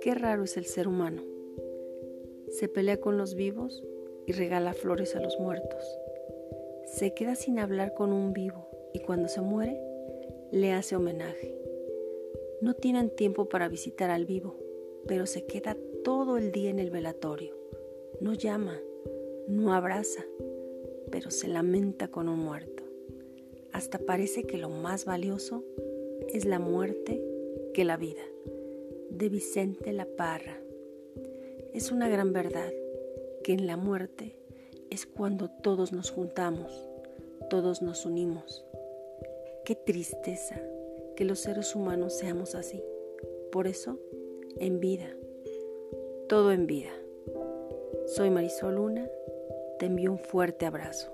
Qué raro es el ser humano. Se pelea con los vivos y regala flores a los muertos. Se queda sin hablar con un vivo y cuando se muere le hace homenaje. No tienen tiempo para visitar al vivo, pero se queda todo el día en el velatorio. No llama, no abraza, pero se lamenta con un muerto. Hasta parece que lo más valioso es la muerte que la vida de Vicente La Parra. Es una gran verdad que en la muerte es cuando todos nos juntamos, todos nos unimos. Qué tristeza que los seres humanos seamos así. Por eso, en vida, todo en vida. Soy Marisol Luna, te envío un fuerte abrazo.